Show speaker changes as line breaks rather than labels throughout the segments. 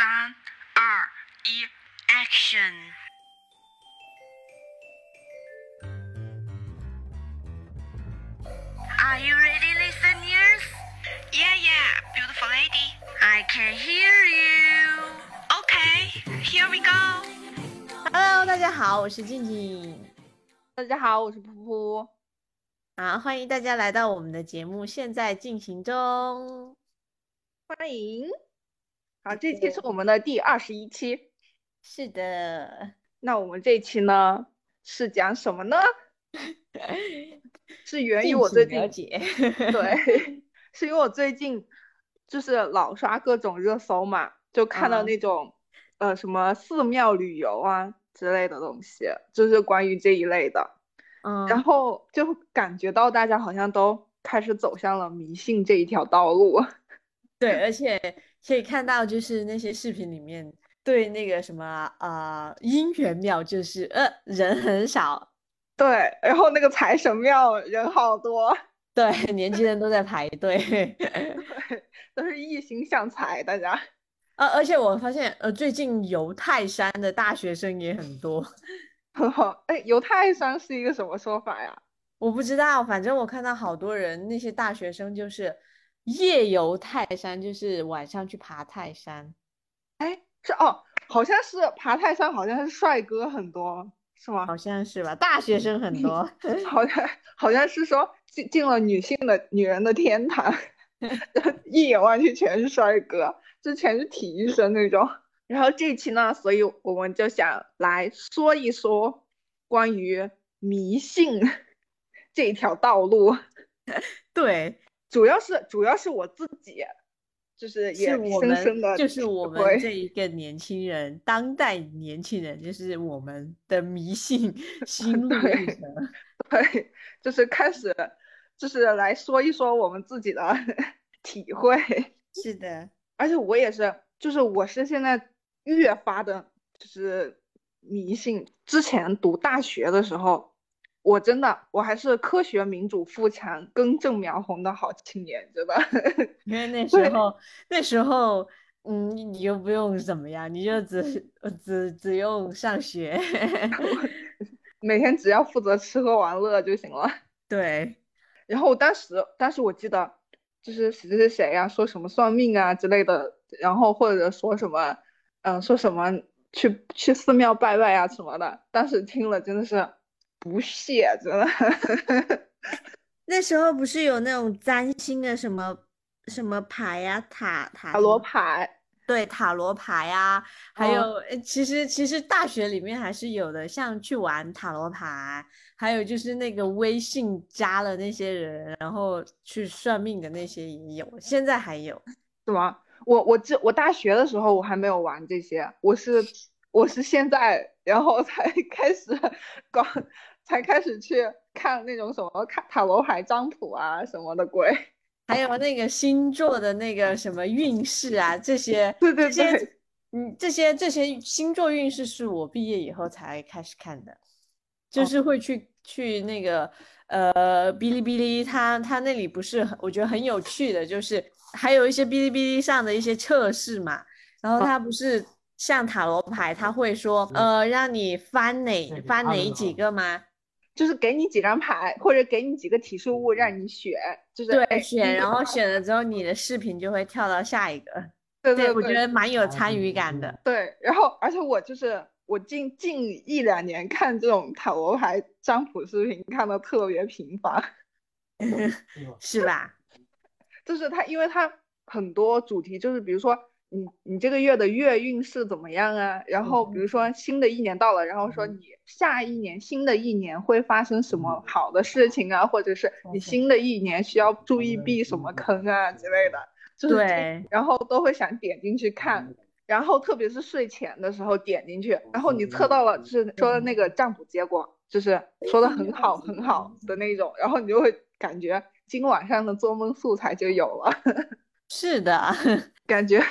三、二、一，Action！Are you ready, listeners? Yeah, yeah, beautiful lady. I can hear you. Okay, here we go.
Hello，大家好，我是静静。
大家好，我是噗噗。
啊，欢迎大家来到我们的节目，现在进行中。
欢迎。好，这期是我们的第二十一期。
是的。
那我们这一期呢，是讲什么呢？是源于我最近
了解。
对，是因为我最近就是老刷各种热搜嘛，就看到那种、呃什么寺庙旅游啊之类的东西，就是关于这一类的。
嗯。
然后就感觉到大家好像都开始走向了迷信这一条道路。
对，而且可以看到，就是那些视频里面对那个什么啊姻缘庙，就是呃人很少。
对，然后那个财神庙人好多，
对，年轻人都在排队，
对，都是一心向财，大家。
呃，而且我发现，呃，最近游泰山的大学生也很多。
哎，游泰山是一个什么说法呀？
我不知道，反正我看到好多人，那些大学生就是夜游泰山，就是晚上去爬泰山。
哎，这哦，好像是爬泰山，好像是帅哥很多。是吗？
好像是吧，大学生很多，
好像好像是说进进了女性的女人的天堂，一眼望去全是帅哥，就全是体育生那种。然后这期呢，所以我们就想来说一说关于迷信这条道路。
对，
主要是主要是我自己。就是也深深的，
就是我们这一个年轻人，当代年轻人，就是我们的迷信心路历程。
对，就是开始，就是来说一说我们自己的 体会。
是的，
而且我也是，就是我是现在越发的，就是迷信。之前读大学的时候。我真的，我还是科学民主富强、根正苗红的好青年，真的。
因为那 时候，那时候，嗯，你又不用怎么样，你就只只只用上学，
每天只要负责吃喝玩乐就行了。
对。
然后当时，当时我记得，就是谁谁谁呀，说什么算命啊之类的，然后或者说什么，嗯，说什么去去寺庙拜拜啊什么的，当时听了真的是。不屑，真的。
那时候不是有那种占星的什么什么牌呀，塔塔
塔罗牌，
对，塔罗牌啊，还有，其实其实大学里面还是有的，像去玩塔罗牌，还有就是那个微信加了那些人，然后去算命的那些也有，现在还有，
是吗？我我这我大学的时候我还没有玩这些，我是我是现在然后才 开始搞。才开始去看那种什么看塔罗牌占卜啊什么的鬼，
还有那个星座的那个什么运势啊这些，
对对对，
嗯，这些这些星座运势是我毕业以后才开始看的，就是会去去那个呃哔哩哔哩，它它那里不是我觉得很有趣的，就是还有一些哔哩哔哩上的一些测试嘛，然后它不是像塔罗牌，它会说呃让你翻哪翻哪几个吗？
就是给你几张牌，或者给你几个提示物让你选，就是
对选，然后选了之后，你的视频就会跳到下一个。
对对，
我觉得蛮有参与感的。
对，然后而且我就是我近近一两年看这种塔罗牌占卜视频看的特别频繁，
是吧？
就是它，因为它很多主题就是比如说。你你这个月的月运势怎么样啊？然后比如说新的一年到了，然后说你下一年新的一年会发生什么好的事情啊，或者是你新的一年需要注意避什么坑啊之类的，就是
对，
然后都会想点进去看，然后特别是睡前的时候点进去，然后你测到了就是说的那个占卜结果，就是说的很好很好的那种，然后你就会感觉今晚上的做梦素材就有了。
是的，
感觉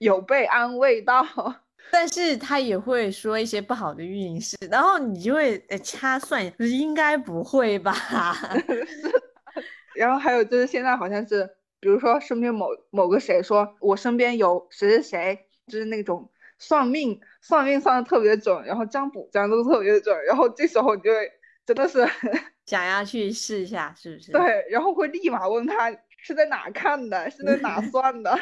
有被安慰到，
但是他也会说一些不好的运势，然后你就会掐算，应该不会吧？
是。然后还有就是现在好像是，比如说身边某某个谁说，我身边有谁谁谁就是那种算命算命算的特别准，然后占卜占都特别准，然后这时候你就会真的是
想要去试一下，是不是？
对，然后会立马问他是在哪看的，是在哪算的，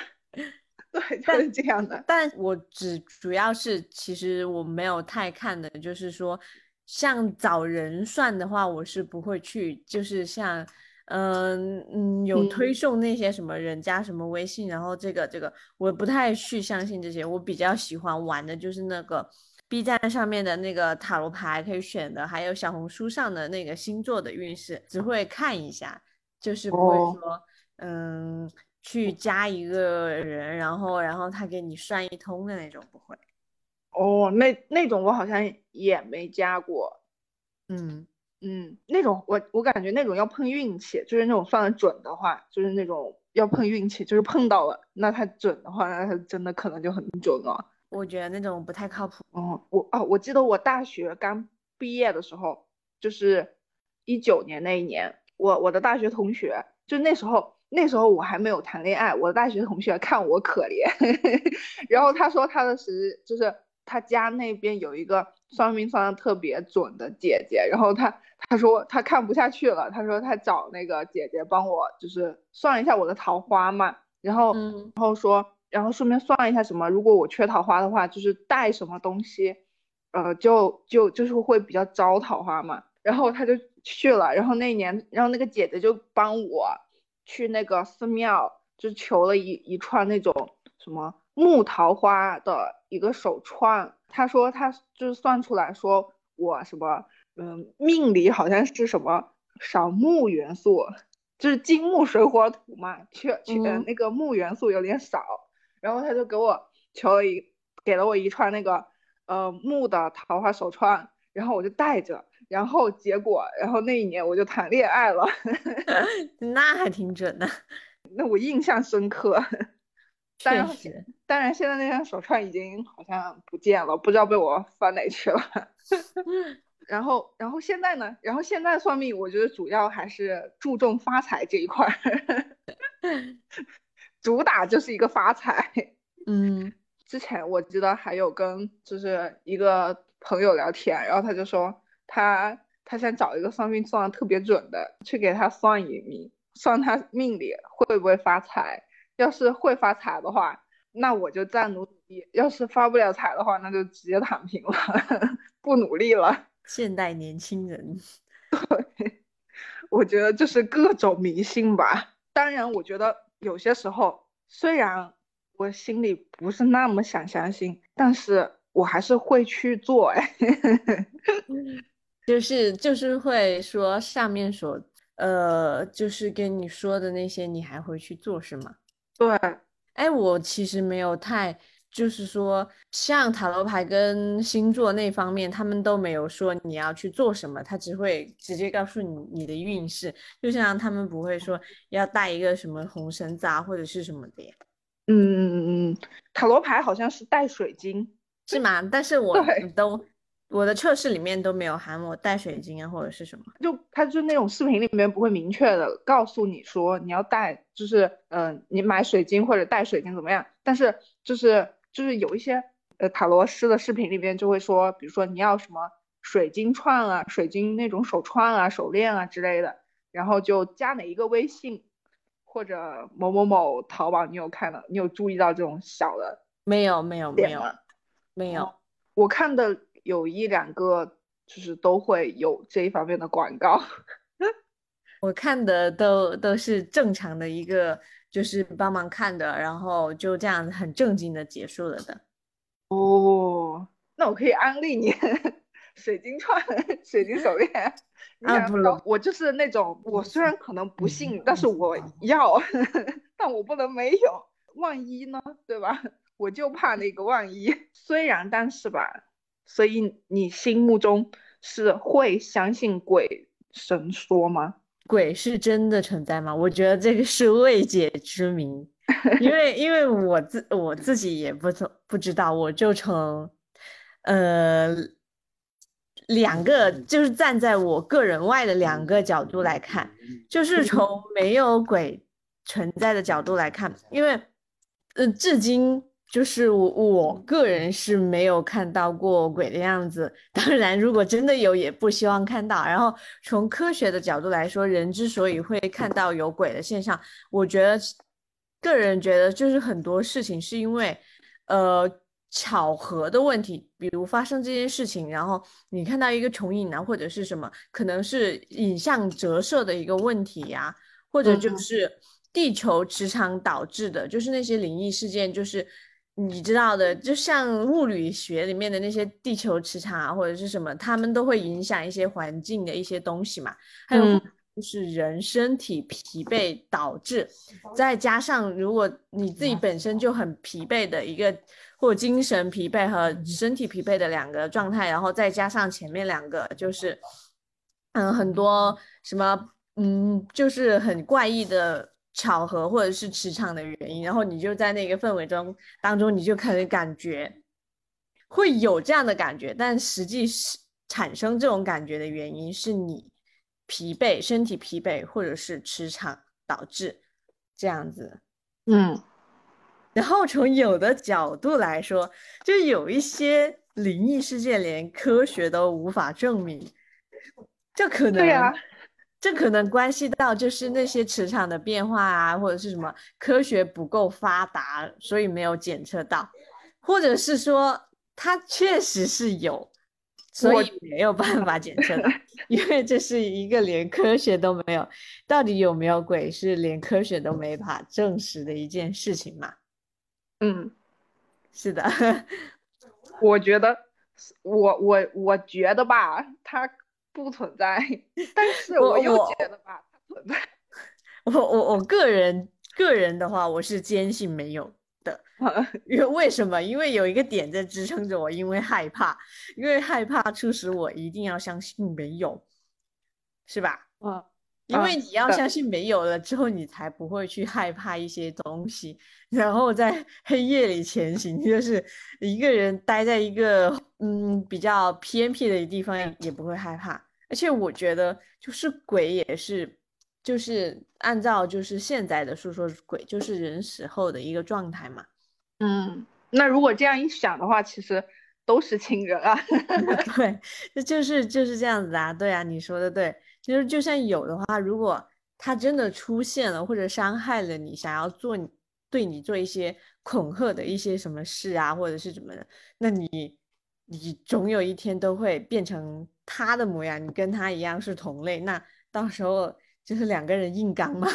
对，就是这样的。
但我只主要是其实我没有太看的，就是说像找人算的话，我是不会去，就是像。嗯嗯，有推送那些什么人家什么微信，然后这个这个我不太去相信这些，我比较喜欢玩的就是那个 B 站上面的那个塔罗牌可以选的，还有小红书上的那个星座的运势，只会看一下，就是不会说嗯去加一个人，然后然后他给你算一通的那种，不会。
哦，那那种我好像也没加过，
嗯。
嗯，那种我我感觉那种要碰运气，就是那种算的准的话，就是那种要碰运气，就是碰到了，那他准的话，那他真的可能就很准了。
我觉得那种不太靠谱。
哦，我哦，我记得我大学刚毕业的时候，就是一九年那一年，我我的大学同学，就那时候那时候我还没有谈恋爱，我的大学同学看我可怜，然后他说他的时就是他家那边有一个算命算的特别准的姐姐，然后他。他说他看不下去了，他说他找那个姐姐帮我，就是算一下我的桃花嘛，然后，然后说，然后顺便算一下什么，如果我缺桃花的话，就是带什么东西，呃，就就就是会比较招桃花嘛。然后他就去了，然后那年，然后那个姐姐就帮我去那个寺庙，就求了一一串那种什么木桃花的一个手串。他说他就是算出来说我什么。嗯，命里好像是什么少木元素，就是金木水火土嘛，缺缺那个木元素有点少，然后他就给我求了一，给了我一串那个呃木的桃花手串，然后我就戴着，然后结果，然后那一年我就谈恋爱了，
那还挺准的，
那我印象深刻。
确实，
当然现在那串手串已经好像不见了，不知道被我放哪去了。然后，然后现在呢？然后现在算命，我觉得主要还是注重发财这一块儿，主打就是一个发财。
嗯，
之前我记得还有跟就是一个朋友聊天，然后他就说他他想找一个算命算的特别准的，去给他算一命，算他命里会不会发财。要是会发财的话，那我就再努力；要是发不了财的话，那就直接躺平了，不努力了。
现代年轻人，
对，我觉得就是各种迷信吧。当然，我觉得有些时候，虽然我心里不是那么想相信，但是我还是会去做。哎，
就是就是会说上面所呃，就是跟你说的那些，你还会去做是吗？
对，
哎，我其实没有太。就是说，像塔罗牌跟星座那方面，他们都没有说你要去做什么，他只会直接告诉你你的运势。就像他们不会说要带一个什么红绳子啊，或者是什么的。
嗯嗯嗯嗯，塔罗牌好像是带水晶，
是吗？但是我都我的测试里面都没有喊我带水晶啊，或者是什么。
就他就那种视频里面不会明确的告诉你说你要带，就是嗯，你买水晶或者带水晶怎么样？但是就是。就是有一些呃塔罗师的视频里面就会说，比如说你要什么水晶串啊、水晶那种手串啊、手链啊之类的，然后就加哪一个微信或者某某某淘宝，你有看到？你有注意到这种小的？
没有，没有，没有，没有。
我看的有一两个，就是都会有这一方面的广告。
我看的都都是正常的一个。就是帮忙看的，然后就这样很正经的结束了的。
哦，那我可以安利你水晶串、水晶手链。
啊不，
我就是那种，我虽然可能不信，但是我要，但我不能没有，万一呢，对吧？我就怕那个万一。虽然，但是吧，所以你心目中是会相信鬼神说吗？
鬼是真的存在吗？我觉得这个是未解之谜，因为因为我自我自己也不不不知道，我就从呃两个就是站在我个人外的两个角度来看，就是从没有鬼存在的角度来看，因为呃至今就是我我个人是没有看到过鬼的样子。当然，如果真的有，也不希望看到。然后从科学的角度来说，人之所以会看到有鬼的现象，我觉得个人觉得就是很多事情是因为呃巧合的问题，比如发生这件事情，然后你看到一个重影啊，或者是什么，可能是影像折射的一个问题呀，或者就
嗯
是地球磁场导致的，就是那些灵异事件，就是。你知道的，就像物理学里面的那些地球磁场啊，或者是什么，他们都会影响一些环境的一些东西嘛。还有
嗯
就是人身体疲惫导致，再加上如果你自己本身就很疲惫的一个，或者精神疲惫和身体疲惫的两个状态，然后再加上前面两个就是，嗯，很多什么，嗯，就是很怪异的。巧合或者是磁场的原因，然后你就在那个氛围中当中，你就可能感觉会有这样的感觉，但实际是产生这种感觉的原因是你疲惫、身体疲惫，或者是磁场导致这样子。
嗯
然后从有的角度来说，就有一些灵异事件连科学都无法证明，这可能
对呀
这可能关系到就是那些磁场的变化啊，或者是什么科学不够发达，所以没有检测到，或者是说它确实是有，所以没有办法检测到，因为这是一个连科学都没有，到底有没有鬼是连科学都没法证实的一件事情嘛？
嗯，
是的，
我觉得我我我觉得吧，它不存在，但是
我
我又觉得吧，它存在。
我我我个人个人的话，我是坚信没有的。因为为什么？因为有一个点在支撑着我，因为害怕，因为害怕促使我一定要相信没有，是吧？
嗯，
因为你要相信没有了之后，你才不会去害怕一些东西，然后在黑夜里前行，就是一个人待在一个嗯比较偏僻的地方也不会害怕。而且我觉得，就是鬼也是，就是按照就是现在的说说鬼就是人死后的一个状态嘛。
嗯，那如果这样一想的话，其实都是亲人啊。
对，这就是就是这样子啊，对啊，你说的对，其实就算有的话，如果他真的出现了或者伤害了你，想要做你对你做一些恐吓的一些什么事啊，或者是怎么的，那你你总有一天都会变成他的模样，你跟他一样是同类，那到时候就是两个人硬刚嘛，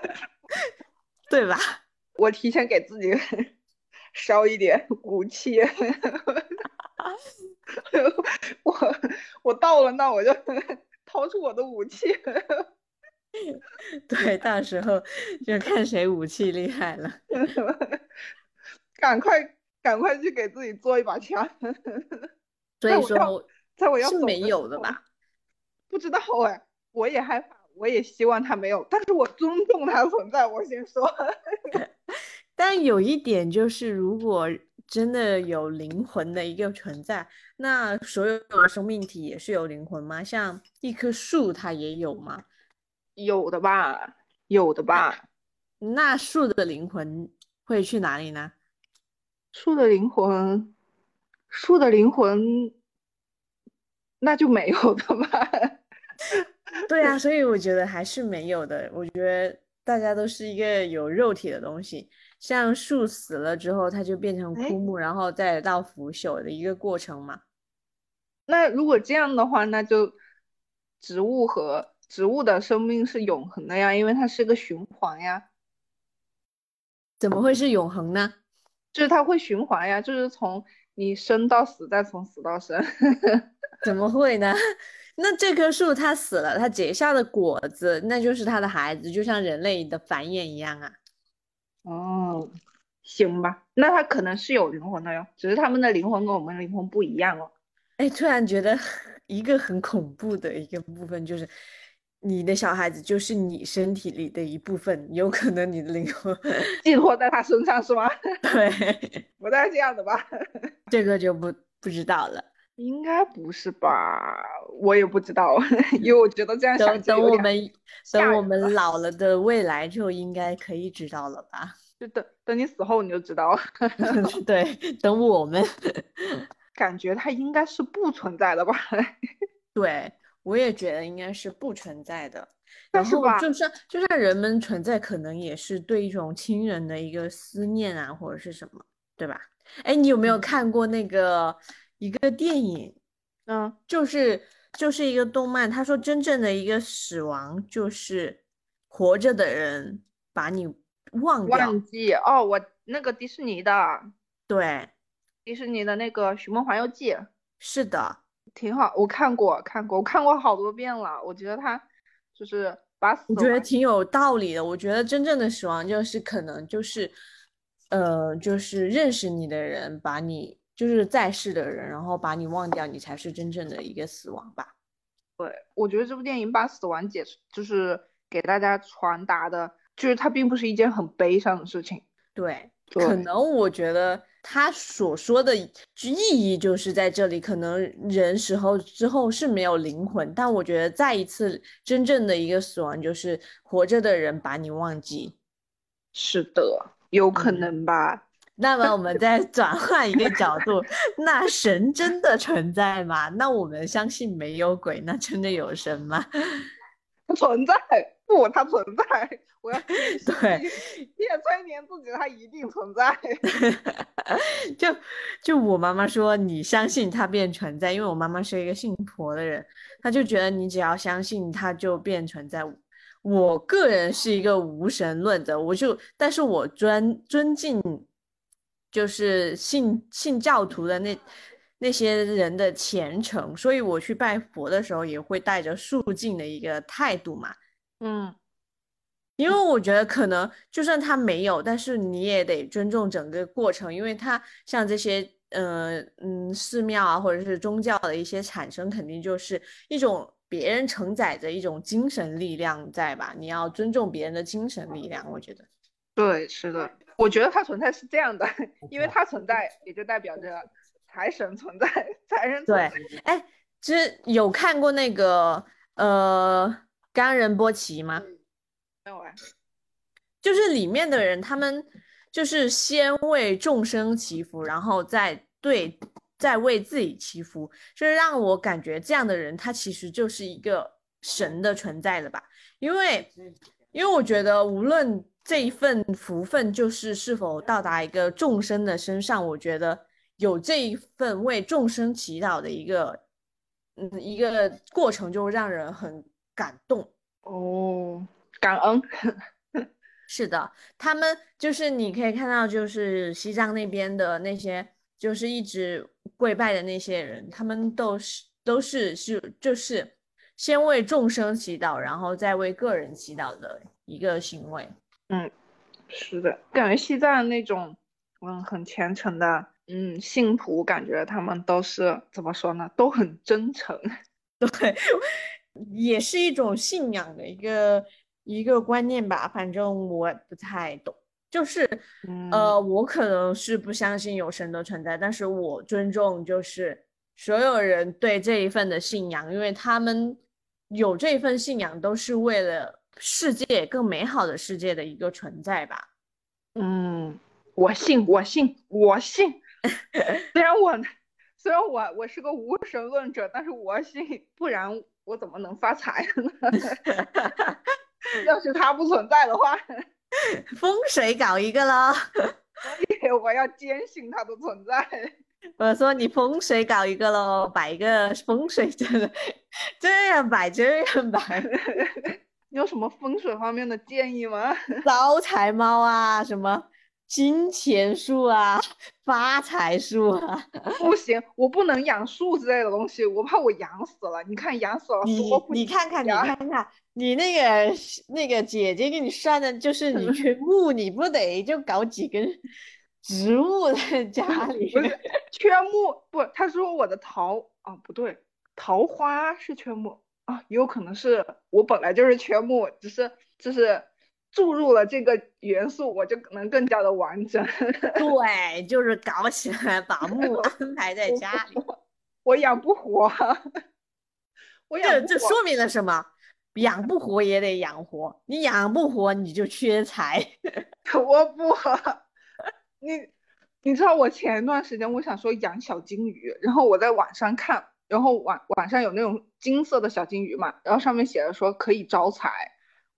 对吧？
我提前给自己 烧一点武器，我我到了，那我就掏出我的武器。
对，到时候就看谁武器厉害了。
赶快赶快去给自己做一把枪。
所以说
在我要
是没有的吧？
不知道哎，我也害怕，我也希望他没有，但是我尊重它存在。我先说，
但有一点就是，如果真的有灵魂的一个存在，那所有的生命体也是有灵魂吗？像一棵树，它也有吗？
有的吧，有的吧。
那树的灵魂会去哪里呢？
树的灵魂，树的灵魂，那就没有的吧。
对啊，所以我觉得还是没有的。我觉得大家都是一个有肉体的东西，像树死了之后，它就变成
哎
枯木，然后再到腐朽的一个过程嘛。
那如果这样的话，那就植物和植物的生命是永恒的呀，因为它是个循环呀，
怎么会是永恒呢？
就是它会循环呀，就是从你生到死，再从死到生。
怎么会呢？那这棵树它死了，它结下的果子，那就是它的孩子，就像人类的繁衍一样啊。
哦，行吧，那它可能是有灵魂的哟，只是他们的灵魂跟我们灵魂不一样哦。
哎，突然觉得 一个很恐怖的一个部分就是，你的小孩子就是你身体里的一部分，有可能你的灵魂，
寄托在他身上是吗？
对，
不带这样的吧？
这个就不不知道了。
应该不是吧？我也不知道，因为我觉得这样
等
想
等我们
吓
等我们老了的未来就应该可以知道了吧？
就等等你死后你就知道了。
对，等我们。
感觉它应该是不存在的吧？
对，我也觉得应该是不存在的。然后
但是吧，
就算就算人们存在，可能也是对一种亲人的一个思念啊，或者是什么，对吧？哎，你有没有
嗯
看过那个一个电影？
嗯，
就是就是一个动漫，他说真正的一个死亡就是活着的人把你忘掉。
忘记哦，我那个迪士尼的
对，
迪士尼的那个《寻梦环游记》
是的，
挺好，我看过看过，我看过好多遍了。我觉得他就是把死
我觉得挺有道理的。我觉得真正的死亡就是可能就是，呃，就是认识你的人把你就是在世的人，然后把你忘掉，你才是真正的一个死亡吧。
对我觉得这部电影把死亡解释，就是给大家传达的，就是它并不是一件很悲伤的事情。
对，
对
可能我觉得他所说的意义就是在这里，可能人死后之后是没有灵魂，但我觉得再一次真正的一个死亡就是活着的人把你忘记。
是的，有可
嗯
能吧。
那么我们再 转换一个角度，那神真的存在吗？那我们相信没有鬼，那真的有神吗？
不存在，不，它存在。我要
对
你也催眠自己，它一定存在。
就就我妈妈说，你相信它便存在，因为我妈妈是一个信佛的人，她就觉得你只要相信它就便存在。我个人是一个无神论者，我就但是我尊尊敬，就是信信教徒的那那些人的虔诚，所以我去拜佛的时候也会带着肃静的一个态度嘛。
嗯，
因为我觉得可能就算他没有，但是你也得尊重整个过程，因为他像这些呃嗯寺庙啊，或者是宗教的一些产生，肯定就是一种别人承载着一种精神力量在吧？你要尊重别人的精神力量，我觉得。
对，是的。我觉得它存在是这样的，因为它存在，也就代表着财神存在，财神存在对。
哎，其实有看过那个呃冈仁波齐吗？
没有啊，
就是里面的人，他们就是先为众生祈福，然后再对再为自己祈福，就是让我感觉这样的人，他其实就是一个神的存在了吧？因为因为我觉得无论这一份福分就是是否到达一个众生的身上，我觉得有这一份为众生祈祷的一个嗯一个过程，就让人很感动。
哦，感恩。
是的，他们就是你可以看到，就是西藏那边的那些，就是一直跪拜的那些人，他们都是都是是就是先为众生祈祷，然后再为个人祈祷的一个行为。
嗯是的，感觉西藏那种嗯很虔诚的嗯信徒，感觉他们都是怎么说呢，都很真诚。
对，也是一种信仰的一个一个观念吧，反正我不太懂。就是，
嗯
呃，我可能是不相信有神的存在，但是我尊重就是所有人对这一份的信仰，因为他们有这份信仰，都是为了世界更美好的世界的一个存在吧。
嗯，我信，我信，我信。虽然我 虽然我我是个无神论者，但是我信，不然我怎么能发财呢？要是它不存在的话，
风水搞一个喽，
我要坚信它的存在。
我说你风水搞一个喽，摆一个风水真的这样摆这样摆。
你有什么风水方面的建议吗？
招财猫啊，什么金钱树啊，发财树啊，
不行，我不能养树之类的东西，我怕我养死了。你看养死了
你你看看，你看看，你那个那个姐姐给你算的，就是你缺木，你不得就搞几根植物在 家里？
不是缺木，不，他说我的桃啊，不对，桃花是缺木啊，也有可能是我本来就是缺木，只是就是注入了这个元素，我就能更加的完整。
对，就是搞起来，把 木安排在家里。
我养不活，我养
这说明了什么？养不活也得养活，你养不活你就缺财。
我不，你你知道我前一段时间我想说养小金鱼，然后我在网上看，然后网网上有那种金色的小金鱼嘛，然后上面写着说可以招财。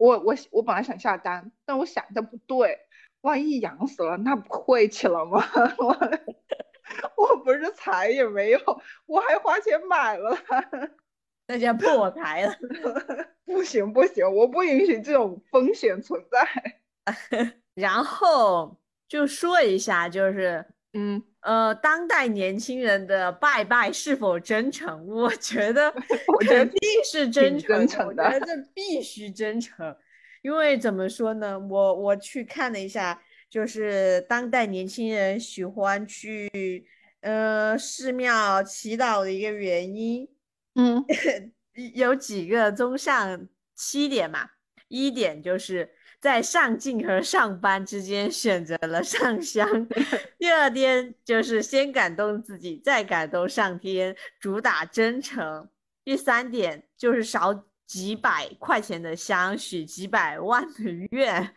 我我我本来想下单，但我想的不对，万一养死了，那不晦气了吗？我我不是财也没有，我还花钱买了，
那叫破财了。
不行不行，我不允许这种风险存在。
然后就说一下，就是
嗯
呃，当代年轻人的拜拜是否真诚？我觉得
我觉得
肯定是真诚的，
真诚的
我觉得这必须真诚。因为怎么说呢，我我去看了一下，就是当代年轻人喜欢去呃寺庙祈祷的一个原因，
嗯
有几个，综上七点嘛。一点就是在上进和上班之间选择了上香。第二点就是先感动自己，再感动上天，主打真诚。第三点就是少几百块钱的香，许几百万的愿。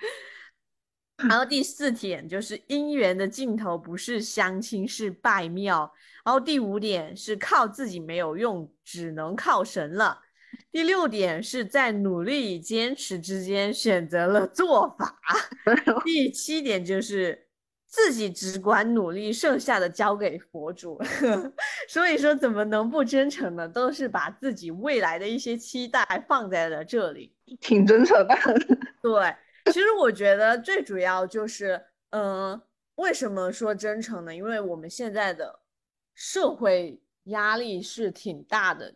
然后第四点就是姻缘的尽头不是相亲，是拜庙。然后第五点是靠自己没有用，只能靠神了。第六点是在努力与坚持之间选择了做法。第七点就是自己只管努力，剩下的交给佛主。所以说，怎么能不真诚呢？都是把自己未来的一些期待放在了这里。
挺真诚的。
对，其实我觉得最主要就是，嗯、为什么说真诚呢？因为我们现在的社会压力是挺大的，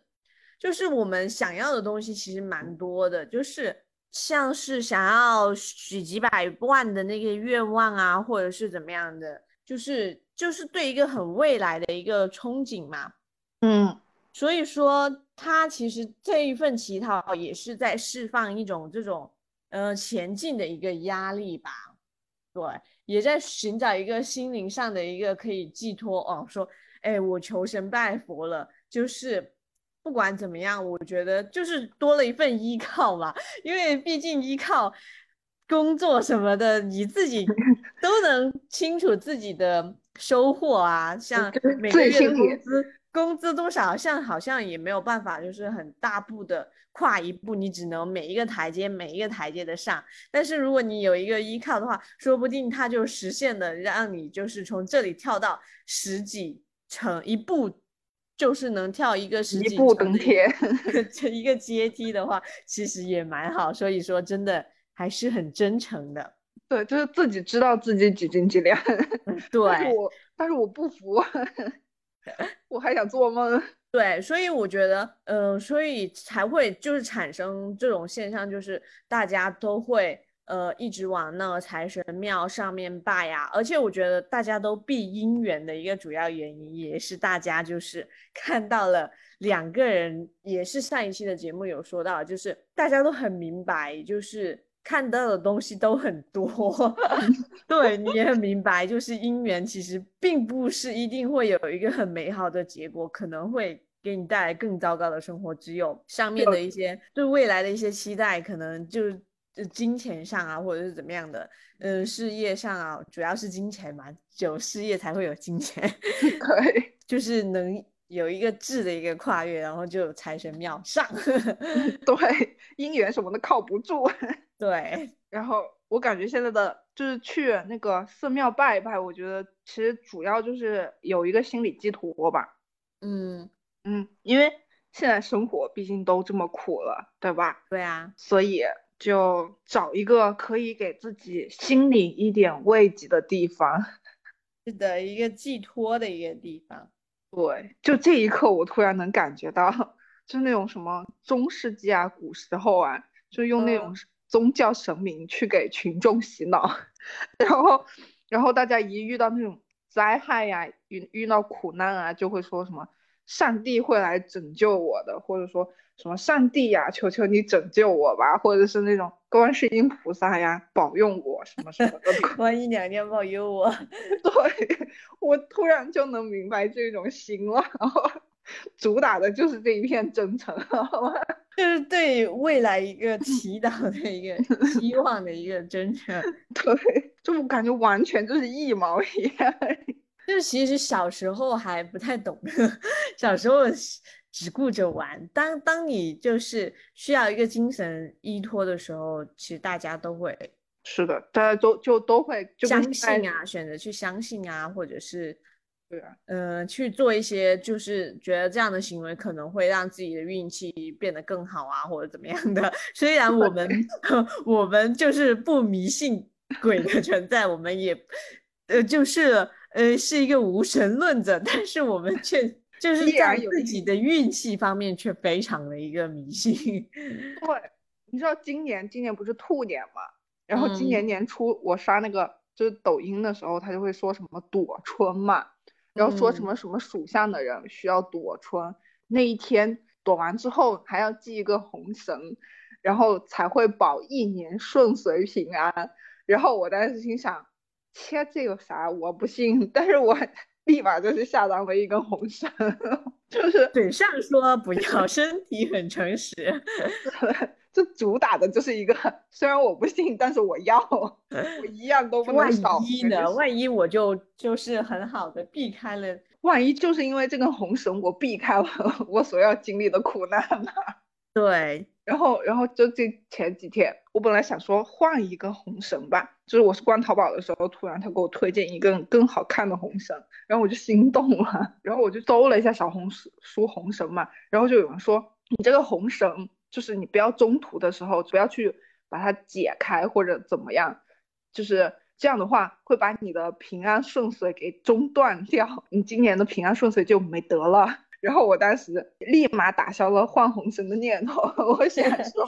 就是我们想要的东西其实蛮多的，就是像是想要许几百万的那个愿望啊，或者是怎么样的，就是就是对一个很未来的一个憧憬嘛。
嗯
所以说，他其实这一份乞讨也是在释放一种这种呃前进的一个压力吧，对，也在寻找一个心灵上的一个可以寄托哦。说，哎，我求神拜佛了，就是不管怎么样，我觉得就是多了一份依靠吧，因为毕竟依靠工作什么的，你自己 都能清楚自己的收获啊，像每个月的工资。工资多少，像好像也没有办法，就是很大步的跨一步，你只能每一个台阶每一个台阶的上。但是如果你有一个依靠的话，说不定它就实现了，让你就是从这里跳到十几层，一步就是能跳一个十几步
登天
这 一个阶梯的话，其实也蛮好。所以说，真的还是很真诚的。
对，就是自己知道自己几斤几两。
对，
但是
对。
我但是我不服，我还想做梦。
对，所以我觉得，呃，所以才会就是产生这种现象，就是大家都会呃一直往那个财神庙上面拜呀、而且我觉得大家都避姻缘的一个主要原因，也是大家就是 看到了两个人，也是上一期的节目有说到，就是大家都很明白，就是看到的东西都很多，对你也很明白，就是姻缘其实并不是一定会有一个很美好的结果，可能会给你带来更糟糕的生活。只有上面的一些对未来的一些期待，可能就就金钱上啊，或者是怎么样的，嗯，事业上啊，主要是金钱嘛，有事业才会有金钱，
对，
就是能有一个质的一个跨越，然后就有财神庙上
对，姻缘什么的靠不住。
对，
然后我感觉现在的就是去那个寺庙拜一拜，我觉得其实主要就是有一个心理寄托吧。
嗯，
嗯，因为现在生活毕竟都这么苦了，对吧？
对啊，
所以就找一个可以给自己心里一点慰藉的地方。
是的一个寄托的一个地方。
对，就这一刻，我突然能感觉到，就那种什么中世纪啊、古时候啊，就用那种
嗯
宗教神明去给群众洗脑，然后，然后大家一遇到那种灾害呀、遇遇到苦难啊，就会说什么上帝会来拯救我的，或者说什么上帝呀，求求你拯救我吧，或者是那种观世音菩萨呀，保佑我什么什么的。
观音娘娘保佑我。
对，我突然就能明白这种心了，然 后主打的就是这一片真诚，好吗？
就是对未来一个祈祷的一个 希望的一个真诚。
对，就我感觉完全就是一毛一样。
就是其实小时候还不太懂，小时候只顾着玩。当当你就是需要一个精神依托的时候，其实大家都会
是的，大家都就都会就
相信啊，选择去相信啊，或者是
对啊，
呃去做一些就是觉得这样的行为可能会让自己的运气变得更好啊，或者怎么样的。虽然我们 我们就是不迷信鬼的存在，我们也呃就是呃是一个无神论者，但是我们却就是
依
在自己的运气方面却非常的一个迷信。
对，你知道今年今年不是兔年嘛？然后今
嗯
年年初我刷那个就是抖音的时候，他就会说什么躲春嘛，然后说什
嗯
么什么属相的人需要躲春，那一天躲完之后还要系一个红绳，然后才会保一年顺遂平安。然后我当时心想，切，这有啥？我不信，但是我立马就是下单为一根红绳，就是
嘴上说不要，身体很诚实。
这主打的就是一个，虽然我不信，但是我要，我一样都不能少
万
少。
一呢？万一我就就是很好的避开了。
万一就是因为这根红绳，我避开了 我所要经历的苦难呢？
对，
然后，然后就这前几天，我本来想说换一根红绳吧，就是我是逛淘宝的时候，突然他给我推荐一根更好看的红绳，然后我就心动了，然后我就搜了一下小红书红绳嘛，然后就有人说你这个红绳，就是你不要中途的时候不要去把它解开或者怎么样，就是这样的话会把你的平安顺遂给中断掉，你今年的平安顺遂就没得了。然后我当时立马打消了换红绳的念头，我想说，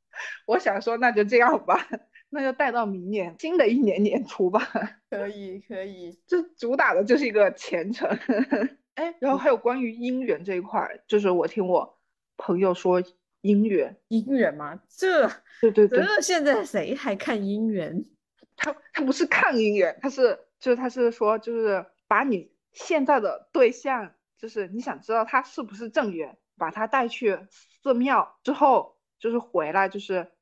我想说那就这样吧，那就带到明年新的一年年初吧。
可 以可以。
这主打的就是一个虔诚。哎，然后还有关于姻缘这一块儿，就是我听我朋友说姻缘，
姻缘嘛，这
对对对，
这现在谁还看姻缘？
他他不是看姻缘，他是就是他是说就是把你现在的对象，就是你想知道他是不是正缘，把他带去寺庙之后，就是回来就是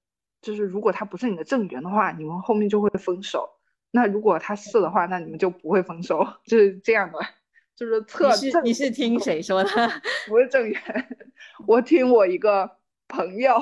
就是如果他不是你的正缘的话，你们后面就会分手。那如果他是的话，那你们就不会分手，就是这样的，就是测
你是
正
你是听谁说的？
不是正缘，我听我一个朋友，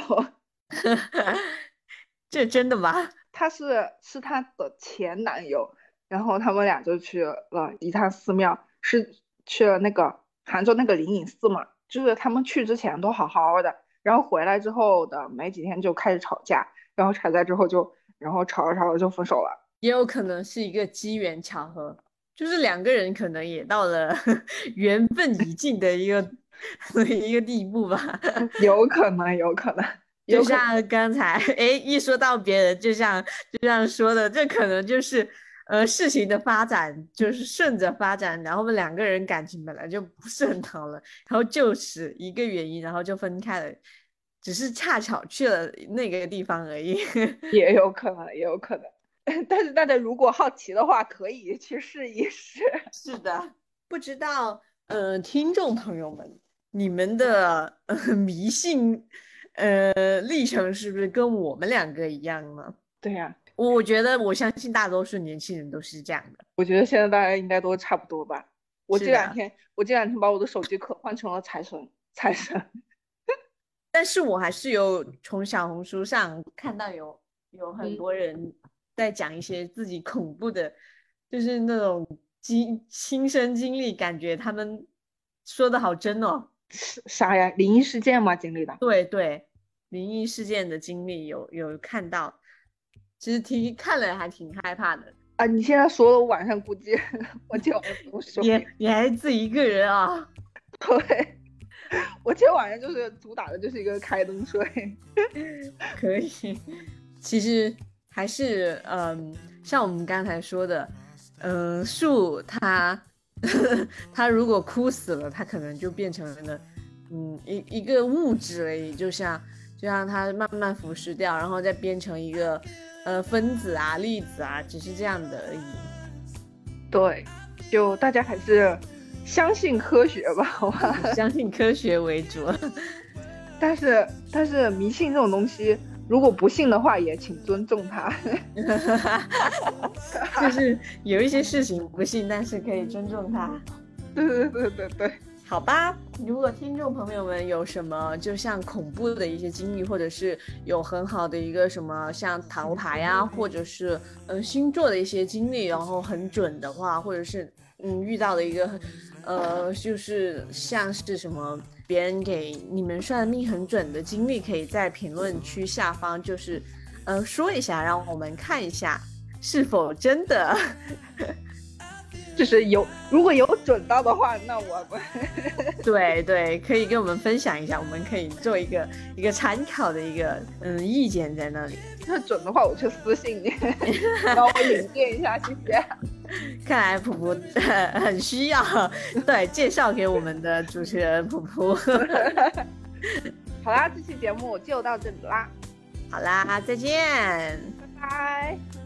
这真的吗？
他是是他的前男友，然后他们俩就去了一趟寺庙，是去了那个杭州那个灵隐寺嘛，就是他们去之前都好好的，然后回来之后的没几天就开始吵架，然后吵架之后就，然后吵着吵着就分手了。
也有可能是一个机缘巧合，就是两个人可能也到了 缘分已尽的一个 一个地步吧。
有可能，有可能，
就像刚才，哎，一说到别人，就像就像说的，这可能就是呃事情的发展，就是顺着发展，然后我们两个人感情本来就不是很好了，然后就是一个原因，然后就分开了，只是恰巧去了那个地方而已。
也有可能，也有可能。但是大家如果好奇的话，可以去试一试。
是的，不知道，呃，听众朋友们，你们的呃迷信呃历程是不是跟我们两个一样呢？
对呀、
我我觉得，我相信大多数年轻人都是这样的。
我觉得现在大家应该都差不多吧。我这两天，我这两天把我的手机壳换成了财神，财神。
但是我还是有从小红书上看到有有很
嗯
多人在讲一些自己恐怖的，就是那种经亲身经历，感觉他们说的好真哦。
是啥呀？灵异事件吗？经历的？
对对，灵异事件的经历有有看到，其实挺看了还挺害怕的。
啊，你现在说了，我晚上估计我今晚上不用睡。
你你还自己一个人啊？
对，我今天晚上就是主打的就是一个开灯睡。
可以，其实还是嗯，像我们刚才说的，嗯，树它 它如果枯死了，它可能就变成了嗯一一个物质而已，就像就像它慢慢腐蚀掉，然后再变成一个呃分子啊、粒子啊，只是这样的而已。
对，就大家还是相信科学吧，好吧？
相信科学为主。
但是但是迷信这种东西，如果不信的话，也请尊重它。
就是有一些事情不信，但是可以尊重它。
对对对对对。
好吧，如果听众朋友们有什么就像恐怖的一些经历，或者是有很好的一个什么像塔罗牌呀，或者是呃星座的一些经历，然后很准的话，或者是嗯遇到的一个呃就是像是什么别人给你们算命很准的经历，可以在评论区下方就是呃说一下，让我们看一下是否真的。
就是有，如果有准到的话，那我们
对对，可以跟我们分享一下，我们可以做一个一个参考的一个嗯意见在那里。
那准的话，我去私信你，帮我引荐一下，谢谢。
看来普普 很需要，对，介绍给我们的主持人普普。
好啦，这期节目就到这里啦。
好啦，再见，
拜拜。